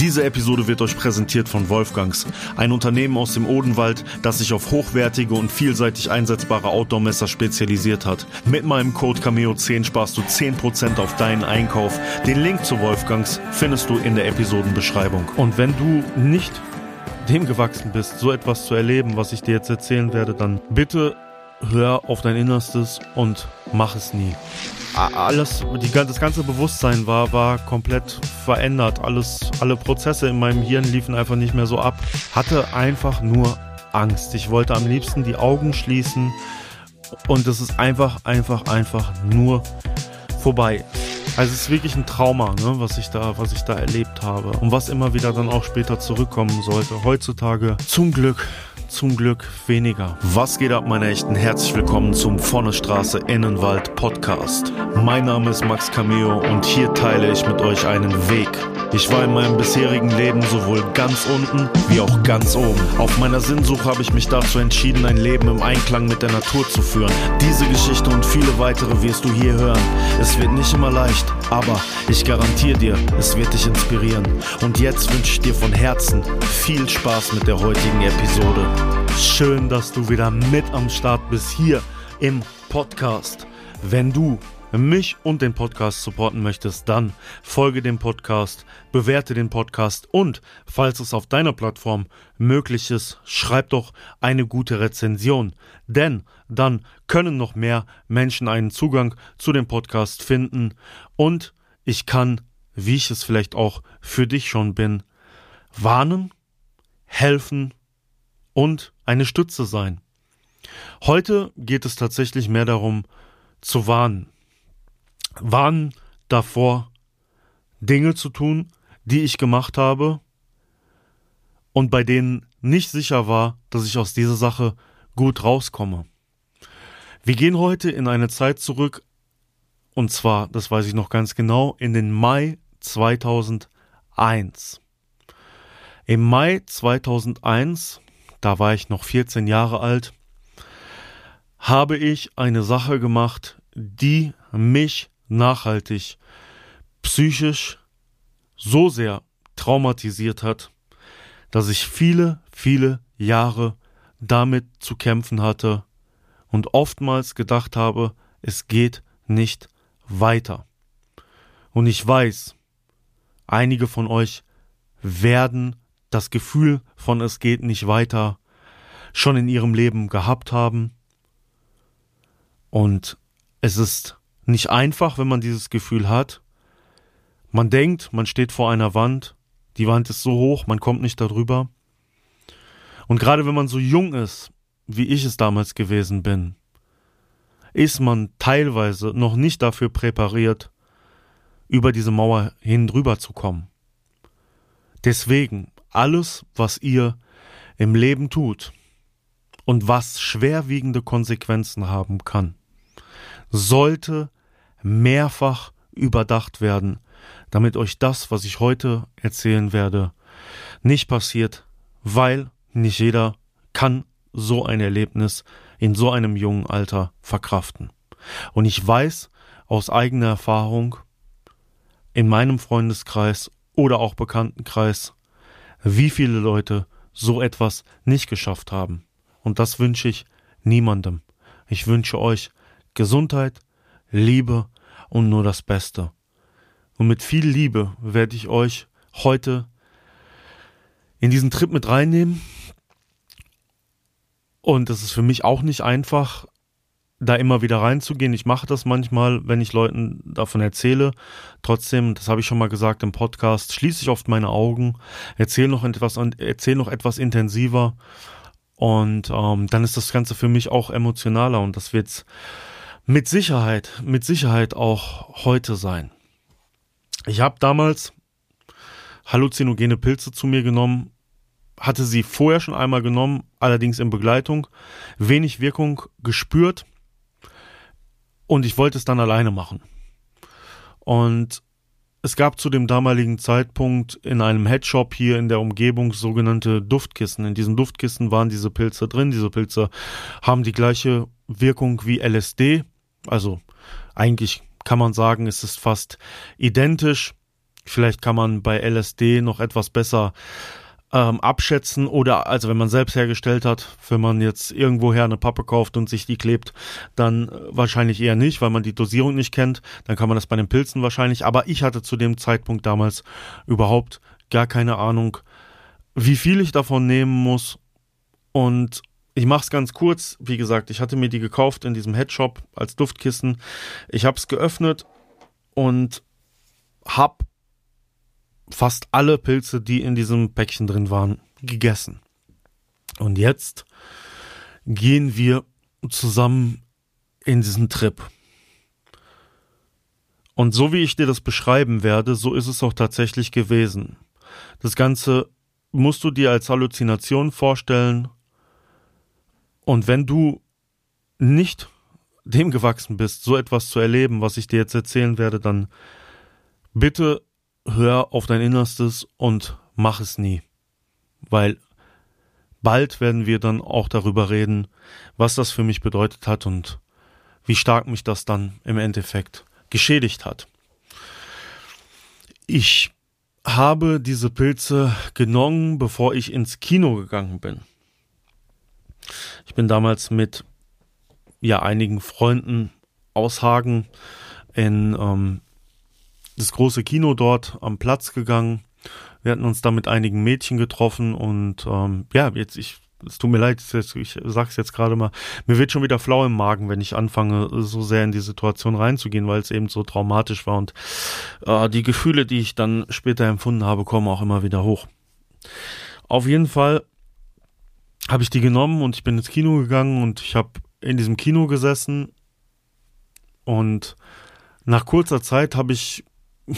Diese Episode wird euch präsentiert von Wolfgangs, ein Unternehmen aus dem Odenwald, das sich auf hochwertige und vielseitig einsetzbare Outdoor-Messer spezialisiert hat. Mit meinem Code Cameo10 sparst du 10% auf deinen Einkauf. Den Link zu Wolfgangs findest du in der Episodenbeschreibung. Und wenn du nicht dem gewachsen bist, so etwas zu erleben, was ich dir jetzt erzählen werde, dann bitte hör auf dein Innerstes und mach es nie alles, die, das ganze Bewusstsein war, war komplett verändert. Alles, alle Prozesse in meinem Hirn liefen einfach nicht mehr so ab. Hatte einfach nur Angst. Ich wollte am liebsten die Augen schließen und es ist einfach, einfach, einfach nur vorbei. Also es ist wirklich ein Trauma, ne, was ich da, was ich da erlebt habe und was immer wieder dann auch später zurückkommen sollte. Heutzutage zum Glück zum Glück weniger. Was geht ab, meine Echten? Herzlich willkommen zum Vornestraße Innenwald Podcast. Mein Name ist Max Cameo und hier teile ich mit euch einen Weg ich war in meinem bisherigen Leben sowohl ganz unten wie auch ganz oben. Auf meiner Sinnsuche habe ich mich dazu entschieden, ein Leben im Einklang mit der Natur zu führen. Diese Geschichte und viele weitere wirst du hier hören. Es wird nicht immer leicht, aber ich garantiere dir, es wird dich inspirieren. Und jetzt wünsche ich dir von Herzen viel Spaß mit der heutigen Episode. Schön, dass du wieder mit am Start bist hier im Podcast. Wenn du mich und den Podcast supporten möchtest, dann folge dem Podcast, bewerte den Podcast und, falls es auf deiner Plattform möglich ist, schreib doch eine gute Rezension. Denn dann können noch mehr Menschen einen Zugang zu dem Podcast finden und ich kann, wie ich es vielleicht auch für dich schon bin, warnen, helfen und eine Stütze sein. Heute geht es tatsächlich mehr darum, zu warnen waren davor, Dinge zu tun, die ich gemacht habe und bei denen nicht sicher war, dass ich aus dieser Sache gut rauskomme. Wir gehen heute in eine Zeit zurück, und zwar, das weiß ich noch ganz genau, in den Mai 2001. Im Mai 2001, da war ich noch 14 Jahre alt, habe ich eine Sache gemacht, die mich nachhaltig psychisch so sehr traumatisiert hat, dass ich viele, viele Jahre damit zu kämpfen hatte und oftmals gedacht habe, es geht nicht weiter. Und ich weiß, einige von euch werden das Gefühl von es geht nicht weiter schon in ihrem Leben gehabt haben. Und es ist nicht einfach, wenn man dieses Gefühl hat. Man denkt, man steht vor einer Wand, die Wand ist so hoch, man kommt nicht darüber. Und gerade wenn man so jung ist, wie ich es damals gewesen bin, ist man teilweise noch nicht dafür präpariert, über diese Mauer hin drüber zu kommen. Deswegen, alles, was ihr im Leben tut und was schwerwiegende Konsequenzen haben kann, sollte mehrfach überdacht werden, damit euch das, was ich heute erzählen werde, nicht passiert, weil nicht jeder kann so ein Erlebnis in so einem jungen Alter verkraften. Und ich weiß aus eigener Erfahrung in meinem Freundeskreis oder auch Bekanntenkreis, wie viele Leute so etwas nicht geschafft haben. Und das wünsche ich niemandem. Ich wünsche euch Gesundheit, Liebe und nur das Beste. Und mit viel Liebe werde ich euch heute in diesen Trip mit reinnehmen. Und es ist für mich auch nicht einfach, da immer wieder reinzugehen. Ich mache das manchmal, wenn ich Leuten davon erzähle. Trotzdem, das habe ich schon mal gesagt im Podcast, schließe ich oft meine Augen, erzähle noch etwas, erzähle noch etwas intensiver. Und ähm, dann ist das Ganze für mich auch emotionaler und das wird's mit Sicherheit, mit Sicherheit auch heute sein. Ich habe damals halluzinogene Pilze zu mir genommen, hatte sie vorher schon einmal genommen, allerdings in Begleitung, wenig Wirkung gespürt und ich wollte es dann alleine machen. Und es gab zu dem damaligen Zeitpunkt in einem Headshop hier in der Umgebung sogenannte Duftkissen. In diesen Duftkissen waren diese Pilze drin. Diese Pilze haben die gleiche Wirkung wie LSD. Also eigentlich kann man sagen, es ist fast identisch. Vielleicht kann man bei LSD noch etwas besser ähm, abschätzen oder also wenn man selbst hergestellt hat, wenn man jetzt irgendwoher eine Pappe kauft und sich die klebt, dann äh, wahrscheinlich eher nicht, weil man die Dosierung nicht kennt. Dann kann man das bei den Pilzen wahrscheinlich. Aber ich hatte zu dem Zeitpunkt damals überhaupt gar keine Ahnung, wie viel ich davon nehmen muss. Und ich mache es ganz kurz. Wie gesagt, ich hatte mir die gekauft in diesem Headshop als Duftkissen. Ich habe es geöffnet und habe fast alle Pilze, die in diesem Päckchen drin waren, gegessen. Und jetzt gehen wir zusammen in diesen Trip. Und so wie ich dir das beschreiben werde, so ist es auch tatsächlich gewesen. Das Ganze musst du dir als Halluzination vorstellen. Und wenn du nicht dem gewachsen bist, so etwas zu erleben, was ich dir jetzt erzählen werde, dann bitte hör auf dein Innerstes und mach es nie. Weil bald werden wir dann auch darüber reden, was das für mich bedeutet hat und wie stark mich das dann im Endeffekt geschädigt hat. Ich habe diese Pilze genommen, bevor ich ins Kino gegangen bin. Ich bin damals mit ja einigen Freunden aus Hagen in ähm, das große Kino dort am Platz gegangen. Wir hatten uns da mit einigen Mädchen getroffen und ähm, ja, jetzt ich es tut mir leid, ich sag's jetzt gerade mal, mir wird schon wieder flau im Magen, wenn ich anfange, so sehr in die Situation reinzugehen, weil es eben so traumatisch war und äh, die Gefühle, die ich dann später empfunden habe, kommen auch immer wieder hoch. Auf jeden Fall habe ich die genommen und ich bin ins Kino gegangen und ich habe in diesem Kino gesessen und nach kurzer Zeit habe ich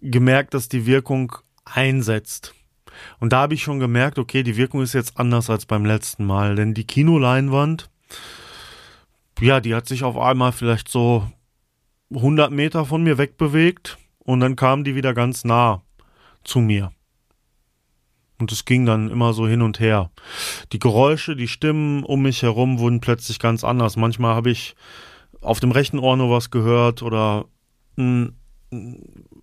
gemerkt, dass die Wirkung einsetzt. Und da habe ich schon gemerkt, okay, die Wirkung ist jetzt anders als beim letzten Mal, denn die Kinoleinwand, ja, die hat sich auf einmal vielleicht so 100 Meter von mir wegbewegt und dann kam die wieder ganz nah zu mir. Und es ging dann immer so hin und her. Die Geräusche, die Stimmen um mich herum wurden plötzlich ganz anders. Manchmal habe ich auf dem rechten Ohr nur was gehört oder hm,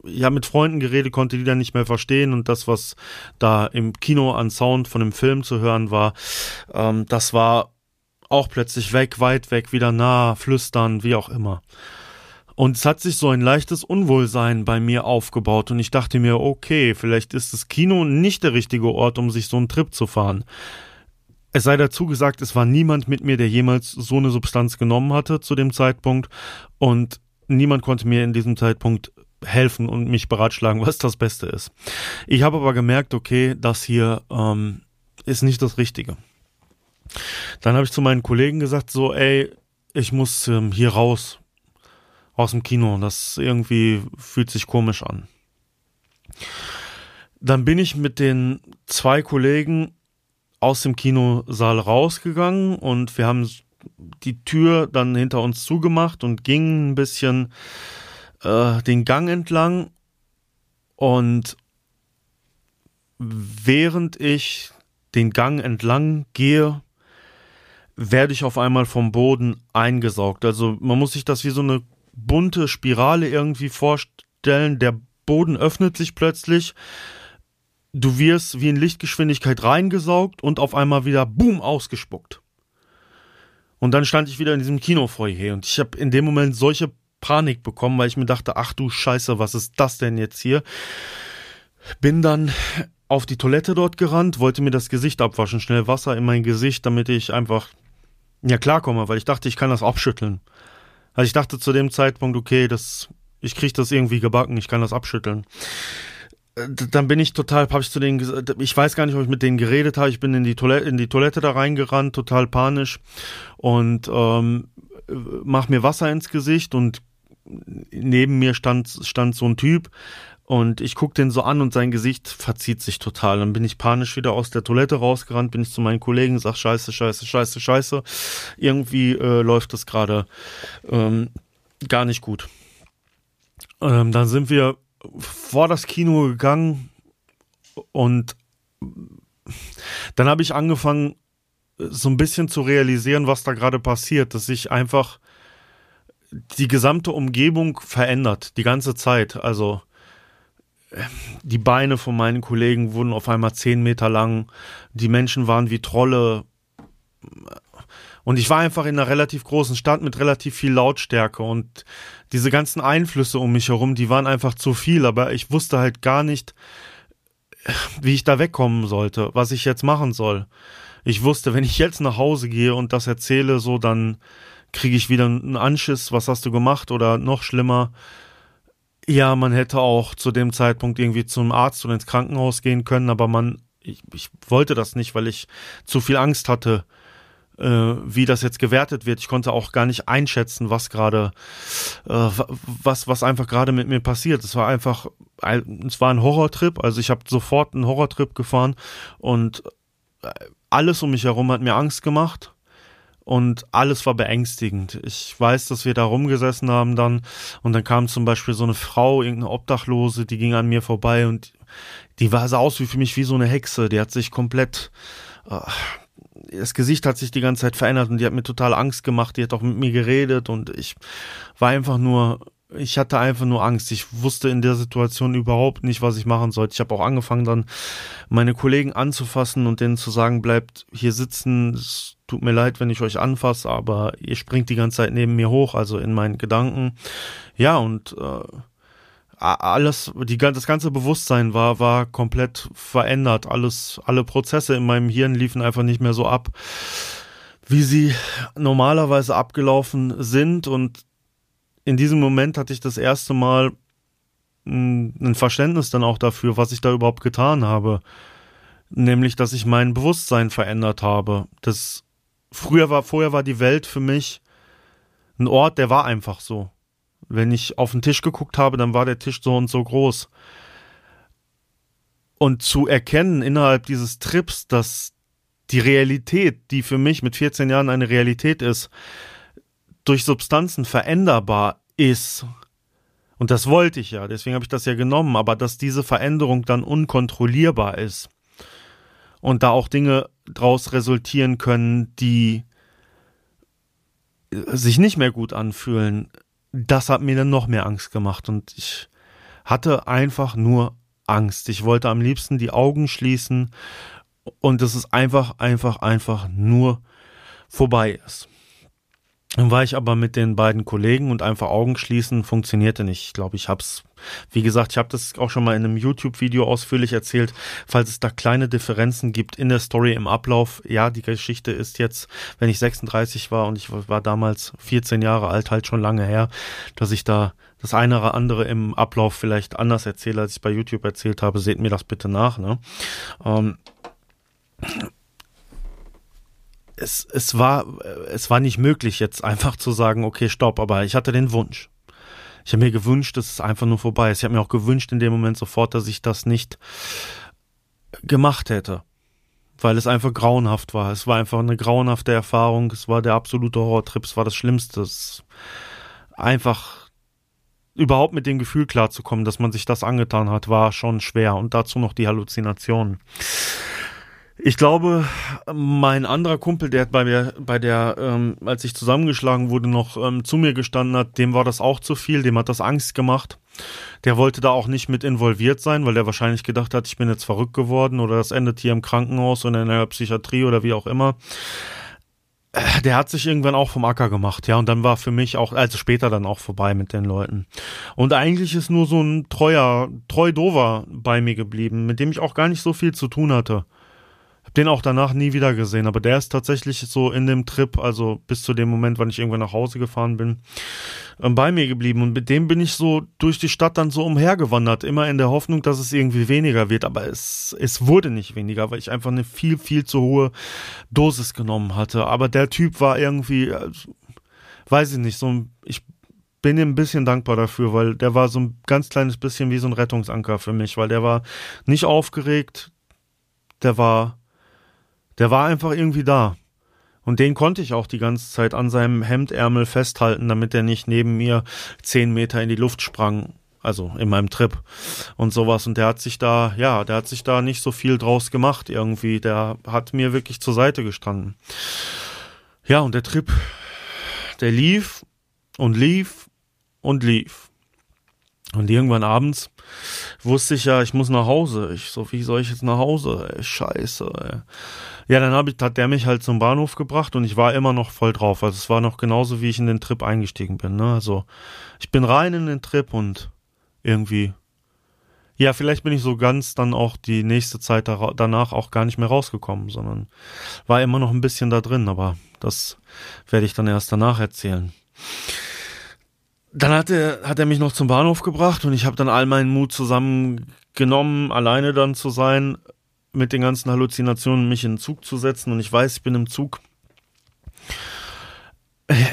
ja mit Freunden geredet, konnte die dann nicht mehr verstehen und das, was da im Kino an Sound von dem Film zu hören war, ähm, das war auch plötzlich weg, weit weg, wieder nah, flüstern, wie auch immer. Und es hat sich so ein leichtes Unwohlsein bei mir aufgebaut und ich dachte mir, okay, vielleicht ist das Kino nicht der richtige Ort, um sich so einen Trip zu fahren. Es sei dazu gesagt, es war niemand mit mir, der jemals so eine Substanz genommen hatte zu dem Zeitpunkt und niemand konnte mir in diesem Zeitpunkt helfen und mich beratschlagen, was das Beste ist. Ich habe aber gemerkt, okay, das hier ähm, ist nicht das Richtige. Dann habe ich zu meinen Kollegen gesagt, so, ey, ich muss ähm, hier raus aus dem Kino. Das irgendwie fühlt sich komisch an. Dann bin ich mit den zwei Kollegen aus dem Kinosaal rausgegangen und wir haben die Tür dann hinter uns zugemacht und gingen ein bisschen äh, den Gang entlang und während ich den Gang entlang gehe, werde ich auf einmal vom Boden eingesaugt. Also man muss sich das wie so eine bunte Spirale irgendwie vorstellen. Der Boden öffnet sich plötzlich. Du wirst wie in Lichtgeschwindigkeit reingesaugt und auf einmal wieder boom ausgespuckt. Und dann stand ich wieder in diesem Kinofoyer und ich habe in dem Moment solche Panik bekommen, weil ich mir dachte, ach du Scheiße, was ist das denn jetzt hier? Bin dann auf die Toilette dort gerannt, wollte mir das Gesicht abwaschen, schnell Wasser in mein Gesicht, damit ich einfach ja klarkomme, weil ich dachte, ich kann das abschütteln. Also ich dachte zu dem Zeitpunkt, okay, das ich krieg das irgendwie gebacken, ich kann das abschütteln. Dann bin ich total, habe ich zu denen gesagt, ich weiß gar nicht, ob ich mit denen geredet habe. Ich bin in die Toilette, in die Toilette da reingerannt, total panisch und ähm, mach mir Wasser ins Gesicht und neben mir stand, stand so ein Typ und ich guck den so an und sein Gesicht verzieht sich total. Dann bin ich panisch wieder aus der Toilette rausgerannt, bin ich zu meinen Kollegen, sag scheiße, scheiße, scheiße, scheiße. Irgendwie äh, läuft das gerade ähm, gar nicht gut. Ähm, dann sind wir vor das Kino gegangen und dann habe ich angefangen, so ein bisschen zu realisieren, was da gerade passiert, dass ich einfach die gesamte Umgebung verändert, die ganze Zeit. Also die Beine von meinen Kollegen wurden auf einmal zehn Meter lang. Die Menschen waren wie Trolle. Und ich war einfach in einer relativ großen Stadt mit relativ viel Lautstärke und diese ganzen Einflüsse um mich herum, die waren einfach zu viel, aber ich wusste halt gar nicht, wie ich da wegkommen sollte, was ich jetzt machen soll. Ich wusste, wenn ich jetzt nach Hause gehe und das erzähle, so dann kriege ich wieder einen Anschiss, was hast du gemacht oder noch schlimmer. Ja, man hätte auch zu dem Zeitpunkt irgendwie zum Arzt oder ins Krankenhaus gehen können, aber man, ich, ich wollte das nicht, weil ich zu viel Angst hatte, äh, wie das jetzt gewertet wird. Ich konnte auch gar nicht einschätzen, was gerade, äh, was, was einfach gerade mit mir passiert. Es war einfach, es war ein Horrortrip. Also ich habe sofort einen Horrortrip gefahren und äh, alles um mich herum hat mir Angst gemacht und alles war beängstigend. Ich weiß, dass wir da rumgesessen haben dann und dann kam zum Beispiel so eine Frau, irgendeine Obdachlose, die ging an mir vorbei und die war sah aus wie für mich wie so eine Hexe. Die hat sich komplett äh, das Gesicht hat sich die ganze Zeit verändert und die hat mir total Angst gemacht. Die hat auch mit mir geredet und ich war einfach nur ich hatte einfach nur Angst. Ich wusste in der Situation überhaupt nicht, was ich machen sollte. Ich habe auch angefangen, dann meine Kollegen anzufassen und denen zu sagen, bleibt hier sitzen. Es tut mir leid, wenn ich euch anfasse, aber ihr springt die ganze Zeit neben mir hoch, also in meinen Gedanken. Ja, und äh, alles, die, das ganze Bewusstsein war, war komplett verändert. Alles, alle Prozesse in meinem Hirn liefen einfach nicht mehr so ab, wie sie normalerweise abgelaufen sind und in diesem Moment hatte ich das erste Mal hm, ein Verständnis dann auch dafür, was ich da überhaupt getan habe. Nämlich, dass ich mein Bewusstsein verändert habe. Das früher war, vorher war die Welt für mich ein Ort, der war einfach so. Wenn ich auf den Tisch geguckt habe, dann war der Tisch so und so groß. Und zu erkennen innerhalb dieses Trips, dass die Realität, die für mich mit 14 Jahren eine Realität ist, durch Substanzen veränderbar ist, und das wollte ich ja, deswegen habe ich das ja genommen, aber dass diese Veränderung dann unkontrollierbar ist und da auch Dinge draus resultieren können, die sich nicht mehr gut anfühlen, das hat mir dann noch mehr Angst gemacht und ich hatte einfach nur Angst. Ich wollte am liebsten die Augen schließen und dass es einfach, einfach, einfach nur vorbei ist. Dann war ich aber mit den beiden Kollegen und einfach Augen schließen funktionierte nicht. Ich glaube, ich hab's, wie gesagt, ich habe das auch schon mal in einem YouTube-Video ausführlich erzählt. Falls es da kleine Differenzen gibt in der Story im Ablauf, ja, die Geschichte ist jetzt, wenn ich 36 war und ich war damals 14 Jahre alt, halt schon lange her, dass ich da das eine oder andere im Ablauf vielleicht anders erzähle, als ich bei YouTube erzählt habe. Seht mir das bitte nach. Ne? Ähm, es, es war, es war nicht möglich, jetzt einfach zu sagen, okay, stopp, aber ich hatte den Wunsch. Ich habe mir gewünscht, dass es einfach nur vorbei ist. Ich habe mir auch gewünscht in dem Moment sofort, dass ich das nicht gemacht hätte. Weil es einfach grauenhaft war. Es war einfach eine grauenhafte Erfahrung. Es war der absolute Horrortrip. Es war das Schlimmste. Es einfach überhaupt mit dem Gefühl klarzukommen, dass man sich das angetan hat, war schon schwer. Und dazu noch die Halluzinationen. Ich glaube, mein anderer Kumpel, der bei mir, bei der, ähm, als ich zusammengeschlagen wurde, noch ähm, zu mir gestanden hat, dem war das auch zu viel, dem hat das Angst gemacht. Der wollte da auch nicht mit involviert sein, weil der wahrscheinlich gedacht hat, ich bin jetzt verrückt geworden oder das endet hier im Krankenhaus oder in der Psychiatrie oder wie auch immer. Äh, der hat sich irgendwann auch vom Acker gemacht, ja, und dann war für mich auch, also später dann auch vorbei mit den Leuten. Und eigentlich ist nur so ein treuer, treu dover bei mir geblieben, mit dem ich auch gar nicht so viel zu tun hatte. Hab den auch danach nie wieder gesehen, aber der ist tatsächlich so in dem Trip, also bis zu dem Moment, wann ich irgendwann nach Hause gefahren bin, ähm, bei mir geblieben. Und mit dem bin ich so durch die Stadt dann so umhergewandert, immer in der Hoffnung, dass es irgendwie weniger wird. Aber es, es wurde nicht weniger, weil ich einfach eine viel, viel zu hohe Dosis genommen hatte. Aber der Typ war irgendwie, also, weiß ich nicht, so ich bin ihm ein bisschen dankbar dafür, weil der war so ein ganz kleines bisschen wie so ein Rettungsanker für mich, weil der war nicht aufgeregt, der war der war einfach irgendwie da. Und den konnte ich auch die ganze Zeit an seinem Hemdärmel festhalten, damit er nicht neben mir zehn Meter in die Luft sprang. Also in meinem Trip und sowas. Und der hat sich da, ja, der hat sich da nicht so viel draus gemacht irgendwie. Der hat mir wirklich zur Seite gestanden. Ja, und der Trip, der lief und lief und lief. Und irgendwann abends wusste ich ja, ich muss nach Hause. Ich so, wie soll ich jetzt nach Hause? Ey, scheiße. Ey. Ja, dann hab ich, hat der mich halt zum Bahnhof gebracht und ich war immer noch voll drauf. Also es war noch genauso, wie ich in den Trip eingestiegen bin. Ne? Also ich bin rein in den Trip und irgendwie, ja, vielleicht bin ich so ganz dann auch die nächste Zeit danach auch gar nicht mehr rausgekommen, sondern war immer noch ein bisschen da drin, aber das werde ich dann erst danach erzählen. Dann hat er, hat er mich noch zum Bahnhof gebracht und ich habe dann all meinen Mut zusammengenommen, alleine dann zu sein, mit den ganzen Halluzinationen mich in den Zug zu setzen. Und ich weiß, ich bin im Zug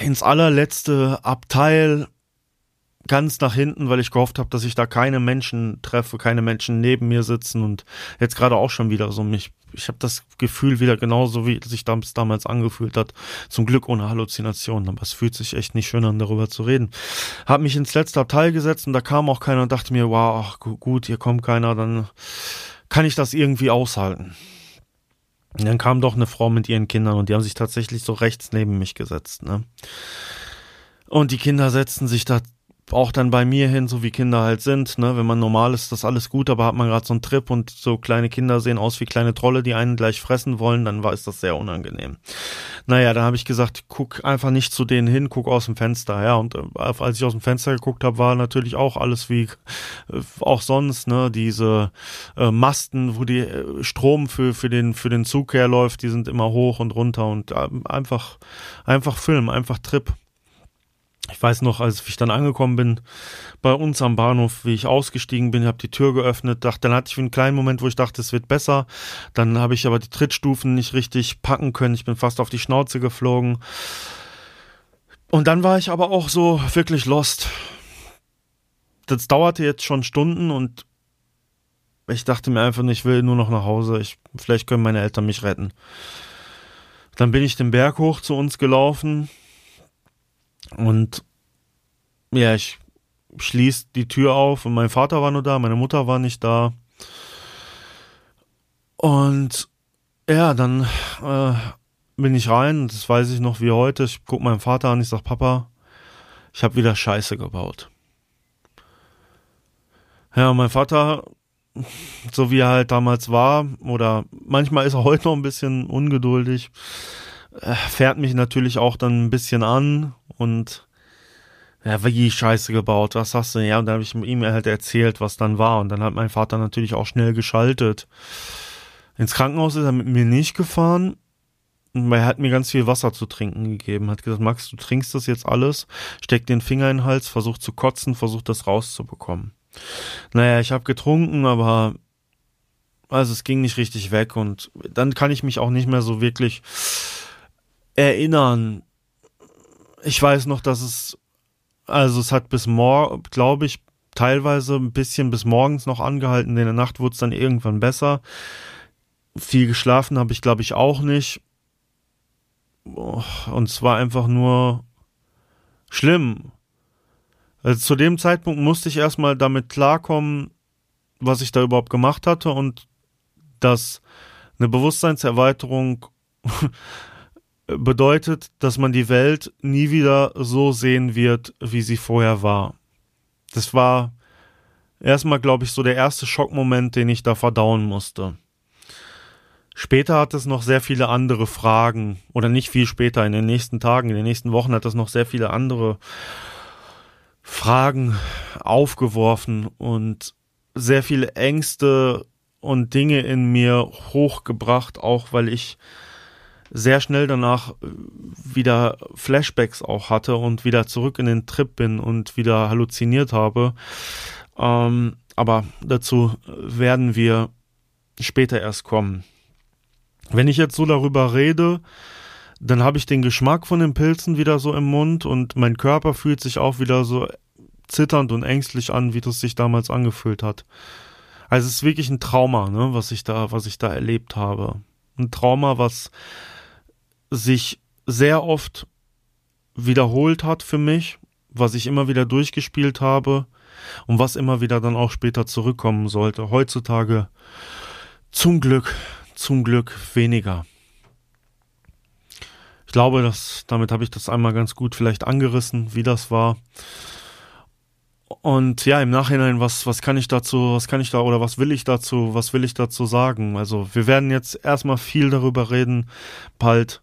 ins allerletzte Abteil ganz nach hinten, weil ich gehofft habe, dass ich da keine Menschen treffe, keine Menschen neben mir sitzen und jetzt gerade auch schon wieder so mich ich habe das Gefühl wieder genauso, wie sich das damals angefühlt hat. Zum Glück ohne Halluzinationen, aber es fühlt sich echt nicht schön an, darüber zu reden. Hab mich ins letzte Abteil gesetzt und da kam auch keiner und dachte mir, wow, ach, gut, hier kommt keiner, dann kann ich das irgendwie aushalten. Und dann kam doch eine Frau mit ihren Kindern und die haben sich tatsächlich so rechts neben mich gesetzt, ne? Und die Kinder setzten sich da auch dann bei mir hin, so wie Kinder halt sind, ne, wenn man normal ist, das alles gut, aber hat man gerade so einen Trip und so kleine Kinder sehen aus wie kleine Trolle, die einen gleich fressen wollen, dann war ist das sehr unangenehm. Naja, dann habe ich gesagt, guck einfach nicht zu denen hin, guck aus dem Fenster, ja, und äh, als ich aus dem Fenster geguckt habe, war natürlich auch alles wie äh, auch sonst, ne, diese äh, Masten, wo die äh, Strom für für den für den Zug herläuft, die sind immer hoch und runter und äh, einfach einfach Film, einfach Trip ich weiß noch, als ich dann angekommen bin bei uns am Bahnhof, wie ich ausgestiegen bin, habe die Tür geöffnet, dachte, dann hatte ich einen kleinen Moment, wo ich dachte, es wird besser. Dann habe ich aber die Trittstufen nicht richtig packen können. Ich bin fast auf die Schnauze geflogen. Und dann war ich aber auch so wirklich lost. Das dauerte jetzt schon Stunden und ich dachte mir einfach, ich will nur noch nach Hause. Ich, vielleicht können meine Eltern mich retten. Dann bin ich den Berg hoch zu uns gelaufen und ja, ich schließ die Tür auf und mein Vater war nur da, meine Mutter war nicht da. Und ja, dann äh, bin ich rein, das weiß ich noch wie heute. Ich guck meinen Vater an, ich sag, Papa, ich habe wieder Scheiße gebaut. Ja, mein Vater, so wie er halt damals war, oder manchmal ist er heute noch ein bisschen ungeduldig, fährt mich natürlich auch dann ein bisschen an und ja, wie Scheiße gebaut, was hast du? Ja, und dann habe ich ihm halt erzählt, was dann war. Und dann hat mein Vater natürlich auch schnell geschaltet. Ins Krankenhaus ist er mit mir nicht gefahren, weil er hat mir ganz viel Wasser zu trinken gegeben. Hat gesagt, Max, du trinkst das jetzt alles, steck den Finger in den Hals, versuch zu kotzen, versuch das rauszubekommen. Naja, ich habe getrunken, aber also es ging nicht richtig weg und dann kann ich mich auch nicht mehr so wirklich erinnern. Ich weiß noch, dass es, also es hat bis morgen, glaube ich, teilweise ein bisschen bis morgens noch angehalten. In der Nacht wurde es dann irgendwann besser. Viel geschlafen habe ich, glaube ich, auch nicht. Und es war einfach nur schlimm. Also zu dem Zeitpunkt musste ich erstmal damit klarkommen, was ich da überhaupt gemacht hatte und dass eine Bewusstseinserweiterung bedeutet, dass man die Welt nie wieder so sehen wird, wie sie vorher war. Das war erstmal, glaube ich, so der erste Schockmoment, den ich da verdauen musste. Später hat es noch sehr viele andere Fragen, oder nicht viel später, in den nächsten Tagen, in den nächsten Wochen hat es noch sehr viele andere Fragen aufgeworfen und sehr viele Ängste und Dinge in mir hochgebracht, auch weil ich sehr schnell danach äh, wieder Flashbacks auch hatte und wieder zurück in den Trip bin und wieder halluziniert habe. Ähm, aber dazu werden wir später erst kommen. Wenn ich jetzt so darüber rede, dann habe ich den Geschmack von den Pilzen wieder so im Mund und mein Körper fühlt sich auch wieder so zitternd und ängstlich an, wie das sich damals angefühlt hat. Also es ist wirklich ein Trauma, ne, was ich da, was ich da erlebt habe. Ein Trauma, was sich sehr oft wiederholt hat für mich, was ich immer wieder durchgespielt habe und was immer wieder dann auch später zurückkommen sollte. Heutzutage zum Glück, zum Glück weniger. Ich glaube, dass damit habe ich das einmal ganz gut vielleicht angerissen, wie das war. Und ja, im Nachhinein, was, was kann ich dazu, was kann ich da oder was will ich dazu, was will ich dazu sagen? Also wir werden jetzt erstmal viel darüber reden, bald,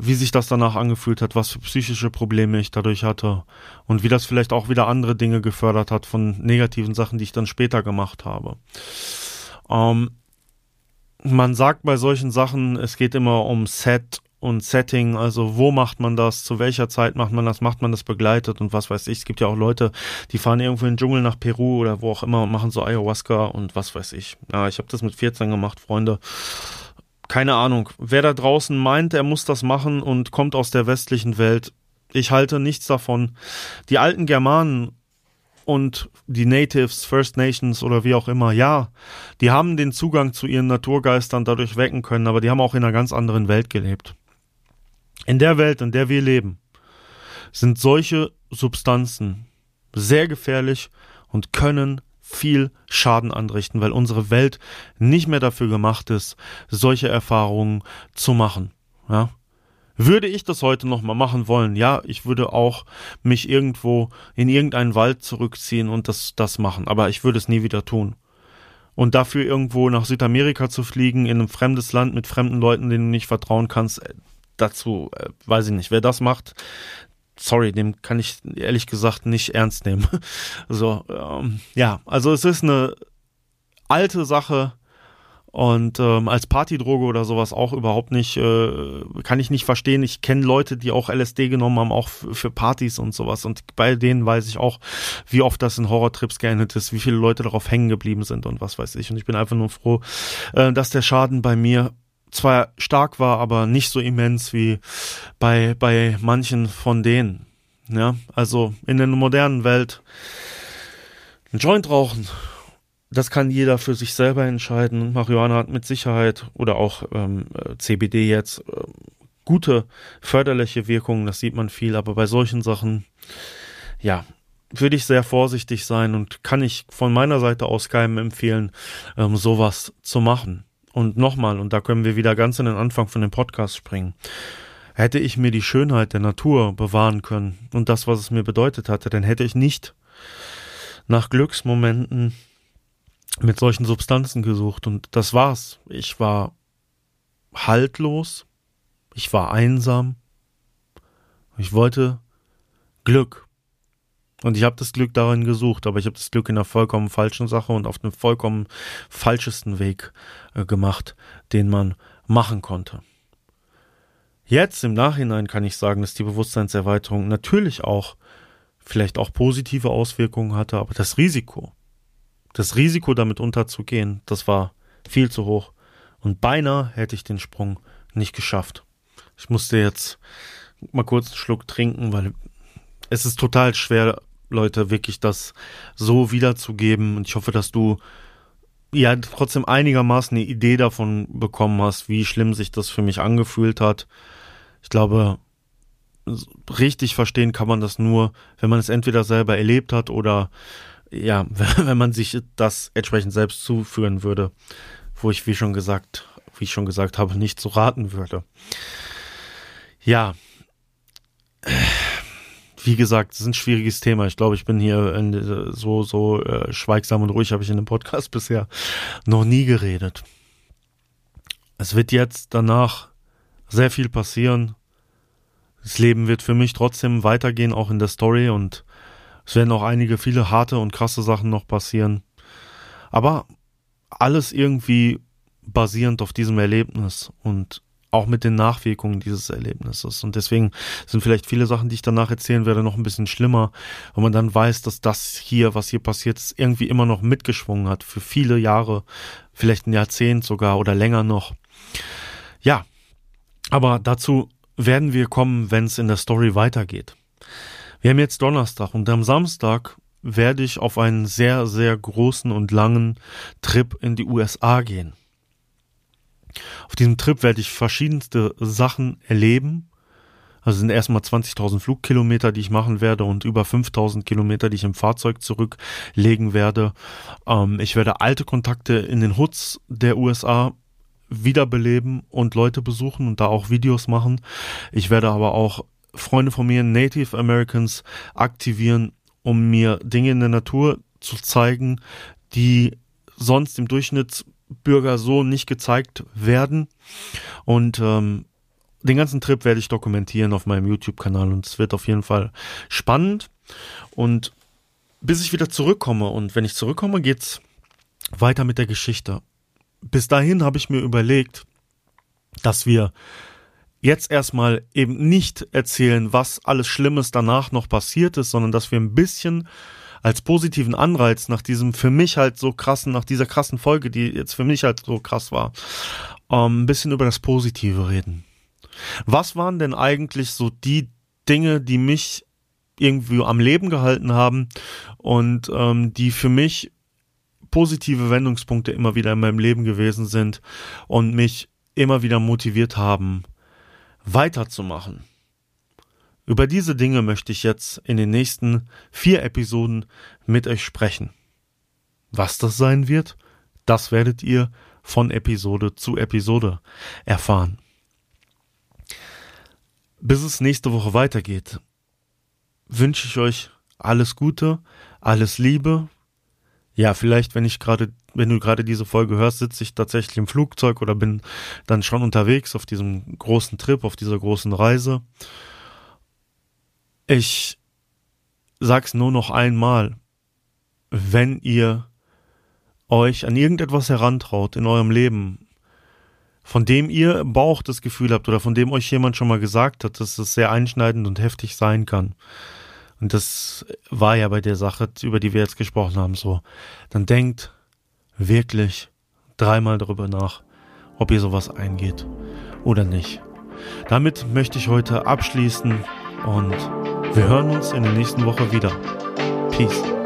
wie sich das danach angefühlt hat, was für psychische Probleme ich dadurch hatte und wie das vielleicht auch wieder andere Dinge gefördert hat von negativen Sachen, die ich dann später gemacht habe. Ähm, man sagt bei solchen Sachen, es geht immer um Set und Setting, also wo macht man das, zu welcher Zeit macht man das, macht man das begleitet und was weiß ich. Es gibt ja auch Leute, die fahren irgendwo in den Dschungel nach Peru oder wo auch immer und machen so Ayahuasca und was weiß ich. Ja, ich habe das mit 14 gemacht, Freunde. Keine Ahnung. Wer da draußen meint, er muss das machen und kommt aus der westlichen Welt, ich halte nichts davon. Die alten Germanen und die Natives, First Nations oder wie auch immer, ja, die haben den Zugang zu ihren Naturgeistern dadurch wecken können, aber die haben auch in einer ganz anderen Welt gelebt. In der Welt, in der wir leben, sind solche Substanzen sehr gefährlich und können viel Schaden anrichten, weil unsere Welt nicht mehr dafür gemacht ist, solche Erfahrungen zu machen. Ja? Würde ich das heute nochmal machen wollen? Ja, ich würde auch mich irgendwo in irgendeinen Wald zurückziehen und das, das machen, aber ich würde es nie wieder tun. Und dafür irgendwo nach Südamerika zu fliegen, in ein fremdes Land mit fremden Leuten, denen du nicht vertrauen kannst, äh, dazu, äh, weiß ich nicht, wer das macht, sorry, dem kann ich ehrlich gesagt nicht ernst nehmen. so, ähm, ja, also es ist eine alte Sache, und ähm, als Partydroge oder sowas auch überhaupt nicht, äh, kann ich nicht verstehen. Ich kenne Leute, die auch LSD genommen haben, auch für Partys und sowas. Und bei denen weiß ich auch, wie oft das in Horrortrips geendet ist, wie viele Leute darauf hängen geblieben sind und was weiß ich. Und ich bin einfach nur froh, äh, dass der Schaden bei mir zwar stark war, aber nicht so immens wie bei, bei manchen von denen. Ja, also in der modernen Welt ein Joint rauchen das kann jeder für sich selber entscheiden. Marihuana hat mit Sicherheit oder auch ähm, CBD jetzt äh, gute förderliche Wirkungen, das sieht man viel, aber bei solchen Sachen, ja, würde ich sehr vorsichtig sein und kann ich von meiner Seite aus keinem empfehlen, ähm, sowas zu machen. Und nochmal, und da können wir wieder ganz in den Anfang von dem Podcast springen. Hätte ich mir die Schönheit der Natur bewahren können und das, was es mir bedeutet hatte, dann hätte ich nicht nach Glücksmomenten mit solchen Substanzen gesucht und das war's. Ich war haltlos, ich war einsam, ich wollte Glück. Und ich habe das Glück darin gesucht, aber ich habe das Glück in einer vollkommen falschen Sache und auf dem vollkommen falschesten Weg äh, gemacht, den man machen konnte. Jetzt im Nachhinein kann ich sagen, dass die Bewusstseinserweiterung natürlich auch vielleicht auch positive Auswirkungen hatte, aber das Risiko, das Risiko, damit unterzugehen, das war viel zu hoch. Und beinahe hätte ich den Sprung nicht geschafft. Ich musste jetzt mal kurz einen Schluck trinken, weil es ist total schwer, Leute, wirklich das so wiederzugeben. Und ich hoffe, dass du ja trotzdem einigermaßen eine Idee davon bekommen hast, wie schlimm sich das für mich angefühlt hat. Ich glaube, richtig verstehen kann man das nur, wenn man es entweder selber erlebt hat oder ja, wenn man sich das entsprechend selbst zuführen würde, wo ich, wie schon gesagt, wie ich schon gesagt habe, nicht zu raten würde. Ja, wie gesagt, es ist ein schwieriges Thema. Ich glaube, ich bin hier so, so äh, schweigsam und ruhig habe ich in dem Podcast bisher noch nie geredet. Es wird jetzt danach sehr viel passieren. Das Leben wird für mich trotzdem weitergehen, auch in der Story und es werden auch einige, viele harte und krasse Sachen noch passieren. Aber alles irgendwie basierend auf diesem Erlebnis und auch mit den Nachwirkungen dieses Erlebnisses. Und deswegen sind vielleicht viele Sachen, die ich danach erzählen werde, noch ein bisschen schlimmer, wenn man dann weiß, dass das hier, was hier passiert ist, irgendwie immer noch mitgeschwungen hat für viele Jahre, vielleicht ein Jahrzehnt sogar oder länger noch. Ja, aber dazu werden wir kommen, wenn es in der Story weitergeht. Wir haben jetzt Donnerstag und am Samstag werde ich auf einen sehr, sehr großen und langen Trip in die USA gehen. Auf diesem Trip werde ich verschiedenste Sachen erleben. Also sind erstmal 20.000 Flugkilometer, die ich machen werde und über 5.000 Kilometer, die ich im Fahrzeug zurücklegen werde. Ähm, ich werde alte Kontakte in den Hoods der USA wiederbeleben und Leute besuchen und da auch Videos machen. Ich werde aber auch Freunde von mir, Native Americans, aktivieren um mir Dinge in der Natur zu zeigen, die sonst im Durchschnittsbürger so nicht gezeigt werden. Und ähm, den ganzen Trip werde ich dokumentieren auf meinem YouTube-Kanal und es wird auf jeden Fall spannend. Und bis ich wieder zurückkomme und wenn ich zurückkomme, geht's weiter mit der Geschichte. Bis dahin habe ich mir überlegt, dass wir jetzt erstmal eben nicht erzählen, was alles Schlimmes danach noch passiert ist, sondern dass wir ein bisschen als positiven Anreiz nach diesem für mich halt so krassen, nach dieser krassen Folge, die jetzt für mich halt so krass war, ähm, ein bisschen über das Positive reden. Was waren denn eigentlich so die Dinge, die mich irgendwie am Leben gehalten haben und ähm, die für mich positive Wendungspunkte immer wieder in meinem Leben gewesen sind und mich immer wieder motiviert haben, weiterzumachen. Über diese Dinge möchte ich jetzt in den nächsten vier Episoden mit euch sprechen. Was das sein wird, das werdet ihr von Episode zu Episode erfahren. Bis es nächste Woche weitergeht, wünsche ich euch alles Gute, alles Liebe. Ja, vielleicht, wenn ich gerade, wenn du gerade diese Folge hörst, sitze ich tatsächlich im Flugzeug oder bin dann schon unterwegs auf diesem großen Trip, auf dieser großen Reise. Ich sag's nur noch einmal. Wenn ihr euch an irgendetwas herantraut in eurem Leben, von dem ihr im Bauch das Gefühl habt oder von dem euch jemand schon mal gesagt hat, dass es sehr einschneidend und heftig sein kann, und das war ja bei der Sache, über die wir jetzt gesprochen haben, so. Dann denkt wirklich dreimal darüber nach, ob ihr sowas eingeht oder nicht. Damit möchte ich heute abschließen und wir hören uns in der nächsten Woche wieder. Peace.